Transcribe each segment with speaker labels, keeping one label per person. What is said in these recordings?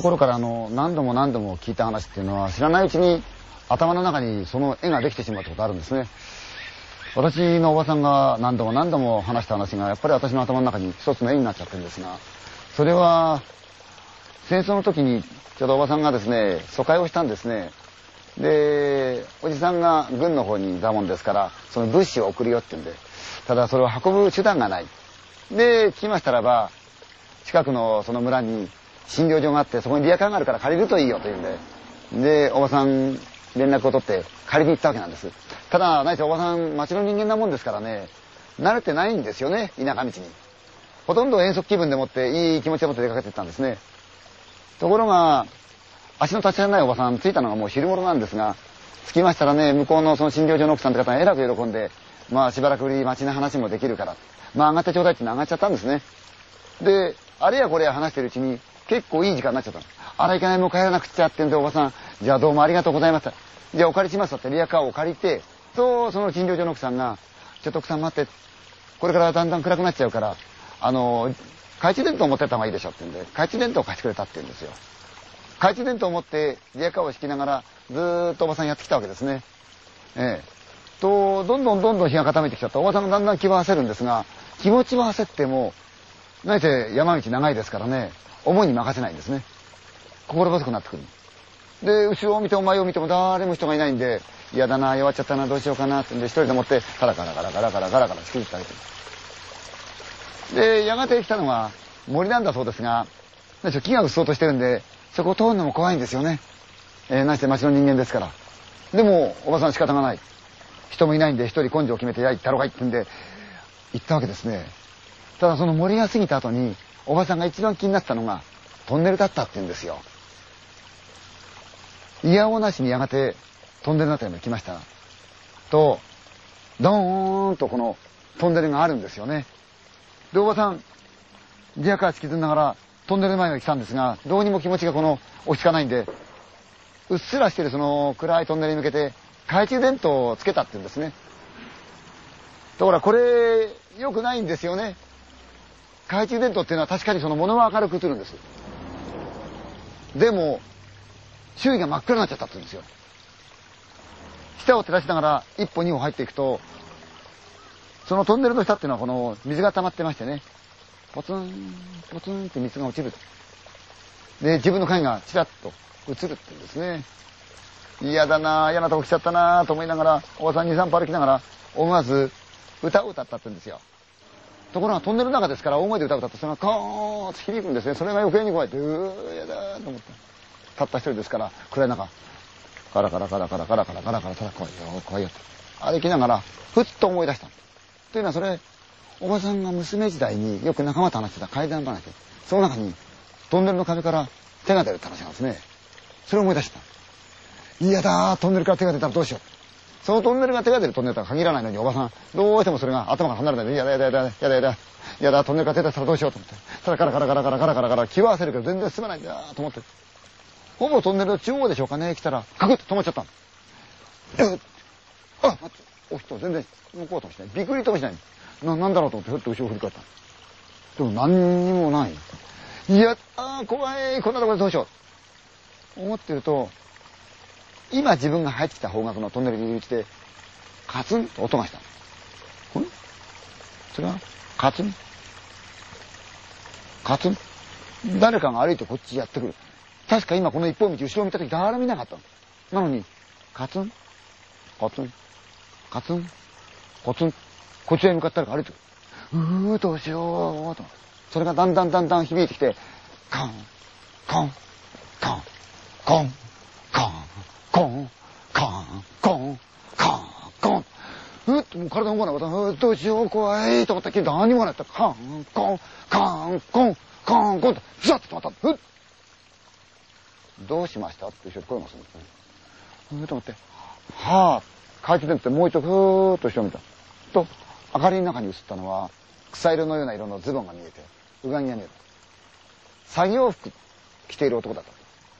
Speaker 1: の頃からあの何度も何度も聞いた話っていうのは知らないうちに頭の中にその絵ができてしまったことあるんですね。私のおばさんが何度も何度も話した話がやっぱり私の頭の中に一つの絵になっちゃってるんですが、それは戦争の時にちょうどおばさんがですね、疎開をしたんですね。で、おじさんが軍の方にいたもんですから、その物資を送るよって言うんで、ただそれを運ぶ手段がない。で、聞きましたらば、近くのその村に診療所があって、そこにリアカーがあるから借りるといいよと言うんで、で、おばさん連絡を取って借りに行ったわけなんです。ただ、何せおばさん町の人間なもんですからね、慣れてないんですよね、田舎道に。ほとんど遠足気分でもって、いい気持ちでもって出かけてったんですね。ところが、足の立ちられないおばさん着いたのがもう昼頃なんですが、着きましたらね、向こうのその診療所の奥さんって方がえらく喜んで、まあしばらくぶり町の話もできるから、まあ上がってちょうだいって上がっちゃったんですね。で、あれやこれや話してるうちに、結構いい時間になっちゃったの。あらいけないもう帰らなくちゃってんでおばさん、じゃあどうもありがとうございました。じゃあお借りしますってリアカーを借りて、そうその診療所の奥さんが、ちょっと奥さん待って、これからだんだん暗くなっちゃうから、あの、懐中電灯持ってった方がいいでしょってんで、懐中電灯を貸してくれたって言うんですよ。懐中電灯を持ってリアカーを引きながら、ずーっとおばさんやってきたわけですね。ええ。と、どんどんどんどん日が傾いてきちゃった。おばさんがだんだん気は焦るんですが、気持ちは焦っても、何せ山道長いですからね、思いに任せないんですね。心細くなってくる。で、後ろを見ても前を見ても誰も人がいないんで、嫌だな、弱っちゃったな、どうしようかなってんで、一人で持って、カラカラカラカラカラカラカラ仕切ってあげて。で、やがて来たのが森なんだそうですが、何しろ木がうっそうとしてるんで、そこを通るのも怖いんですよね。えー、何して町の人間ですから。でも、おばさん仕方がない。人もいないんで一人根性を決めて、や、行ったろかいってんで、行ったわけですね。ただその森が過ぎた後に、おばさんが一番気になったのが、トンネルだったって言うんですよ。いやおなしにやがてトンネルのあたりまで来ました。と、ドーンとこのトンネルがあるんですよね。で、おばさん、リアカー引きずりながら、トンネル前まで来たんですが、どうにも気持ちがこの、落ち着かないんで、うっすらしてるその暗いトンネルに向けて、懐中電灯をつけたって言うんですね。ところがこれ、良くないんですよね。懐中電灯っていうのは確かにその物は明るく映るんです。でも、周囲が真っ暗になっちゃったって言うんですよ。下を照らしながら一歩二歩入っていくと、そのトンネルの下っていうのはこの水が溜まってましてね、ポツン、ポツンって水が落ちる。で、自分の影がちらっと映るって言うんですね。嫌だな嫌なとこ来ちゃったなと思いながら、おばさん2、3歩歩きながら、思わず歌を歌ったって言うんですよ。ところがトンネルの中ですから大声で歌を歌ってそれがカーッと響くんですね。それが余計に怖いって、うー、嫌だーと思って。たった一人ですから、暗い中、カラカラカラカラカラカラカラカラ、ただ怖いよ、怖いよと。歩きながら、ふっと思い出した。というのはそれ、おばさんが娘時代によく仲間と話してた階段話、その中にトンネルの壁から手が出るって話なんですね。それを思い出した。嫌だトンネルから手が出たらどうしよう。そのトンネルが手が出るトンネルとは限らないのに、おばさん、どうしてもそれが頭が離れないで、やだやだやだやだやだやだ、トンネルから手出したらどうしようと思って。ただカラカラカラカラカラカラカラ気は焦るけど全然進まないんだと思って。ほぼトンネルの中央でしょうかね、来たら、カクッと止まっちゃったの。あ、待って、お人全然向こうともしない。びっくりともしない。な、なんだろうと思って、ふっと後ろ振り返った。でも何にもない。いや、あ怖い、こんなところでどうしよう。思ってると、今自分が入ってきた方角のトンネルに入り口で、カツンと音がした。ん？それは、カツン？カツン？誰かが歩いてこっちやってくる。確か今この一本道後ろを見た時誰も見なかったの。なのに、カツン？カツン？カツン？コツン？こちらに向かったら歩いてくる。うーどうしようと。それがだんだんだんだん響いてきて、カン、カン、カン、コン、カン、コン、カン、コン、カン、コン。うっともう体動かなかった。どうしよう怖いと思ったけど何もなかった。カン、コン、カン、コン、カン、コンと、ザッと止まった。うっどうしましたって一緒に声がするんですね。うーと思って、はあ、懐中電灯ってもう一度ふーっと後ろ見た。と、明かりの中に映ったのは、草色のような色のズボンが見えて、上着が見える。作業服着ている男だっ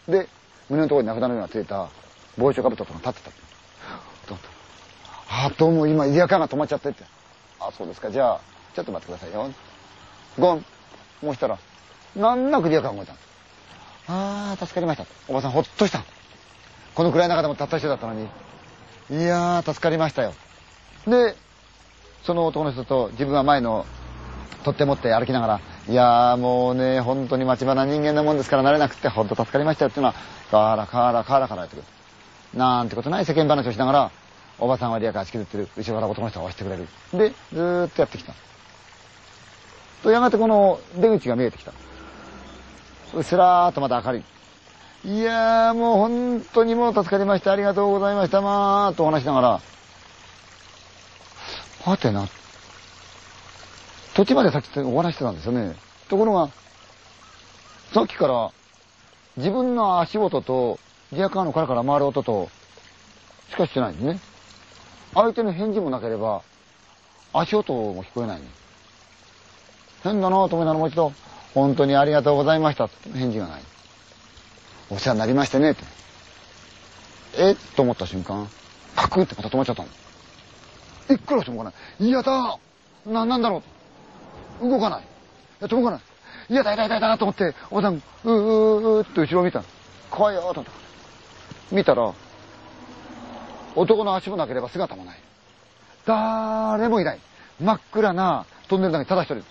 Speaker 1: た。で、胸のところに名札のようなついた帽子をかぶった男が立ってた。と思った。あ、どうも今、リアカーが止まっちゃってって。あ、そうですか。じゃあ、ちょっと待ってくださいよ。ゴン。もうしたら、なんなくリアカーが動いた。ああ、助かりました。おばさんほっとした。この暗いの中でもたった一人だったのに。いやー、助かりましたよ。で、その男の人と自分は前の取って持って歩きながら、いやーもうね、本当に町場な人間なもんですから慣れなくて、ほんと助かりましたよっていうのは、カーラカーラカーラからやってくる。なんてことない世間話をしながら、おばさんはリアカー仕切ってる、後ろから男の人が押してくれる。で、ずーっとやってきた。と、やがてこの出口が見えてきたう。すらーっとまた明るい。いやーもう本当にもう助かりました。ありがとうございました。まあ、とお話しながら、はてな。土地までさっきお話してたんですよね。ところが、さっきから自分の足音とリアカーのカラカラ回る音としかしてないんですね。相手の返事もなければ足音も聞こえない、ね。変だなぁと思いながらもう一度、本当にありがとうございました返事がない。お世話になりましてねって。え？と思った瞬間、カクってまた止まっちゃったの。いくらしても動かない。いやだな、なんだろう動かない。いや、動かない。いやだ、いだ、いだ、いだと思って、おばさん、うー、うー、って後ろ見たの。怖いよ、と思って。見たら、男の足もなければ姿もない。誰もいない。真っ暗なトンネルの中にただ一人。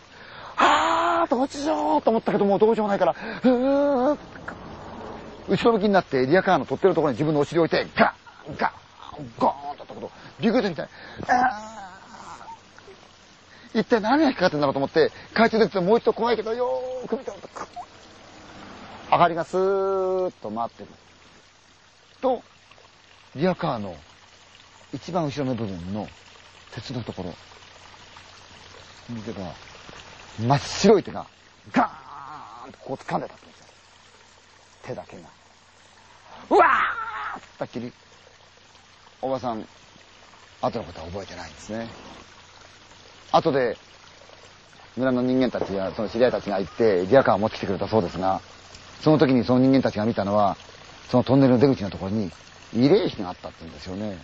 Speaker 1: あーどうしようと思ったけどもうどうしようもないから、うー後ろ向きになってリアカーの取ってるところに自分のお尻を置いて、ガンガンゴーンとったこと、ビューみたい。一体何が引っかかってんだろうと思って、懐中電灯もう一度怖いけど、よーく見て明かりがスーッと回ってる。と、リアカーの一番後ろの部分の鉄のところ、見てたら、真っ白い手がガーンとこう掴んでたんですよ。手だけが。うわーったっきり、おばさん、後のことは覚えてないんですね。後で、村の人間たちやその知り合いたちが行ってリアカーを持ってきてくれたそうですが、その時にその人間たちが見たのは、そのトンネルの出口のところに慰霊碑があったって言うんですよね。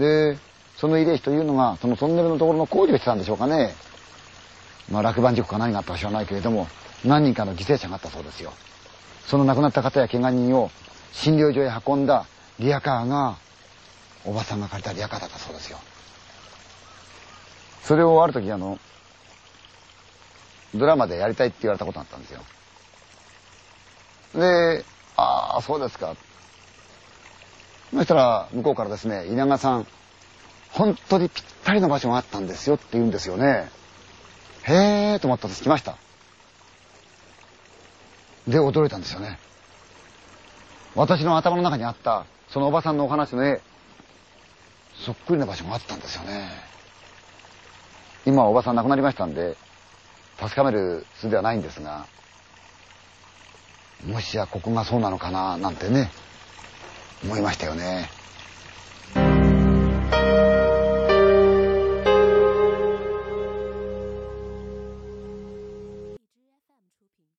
Speaker 1: で、その慰霊碑というのが、そのトンネルのところの工事をしてたんでしょうかね。まあ落盤事故か何があったか知らないけれども、何人かの犠牲者があったそうですよ。その亡くなった方や怪我人を診療所へ運んだリアカーが、おばさんが借りたリアカーだったそうですよ。それをある時あの、ドラマでやりたいって言われたことがあったんですよ。で、ああ、そうですか。そしたら、向こうからですね、稲賀さん、本当にぴったりの場所があったんですよって言うんですよね。へえと思ったと来ました。で、驚いたんですよね。私の頭の中にあった、そのおばさんのお話の絵、そっくりな場所があったんですよね。今はおばさん亡くなりましたんで、確かめる術ではないんですが、もしやここがそうなのかな、なんてね、思いましたよね。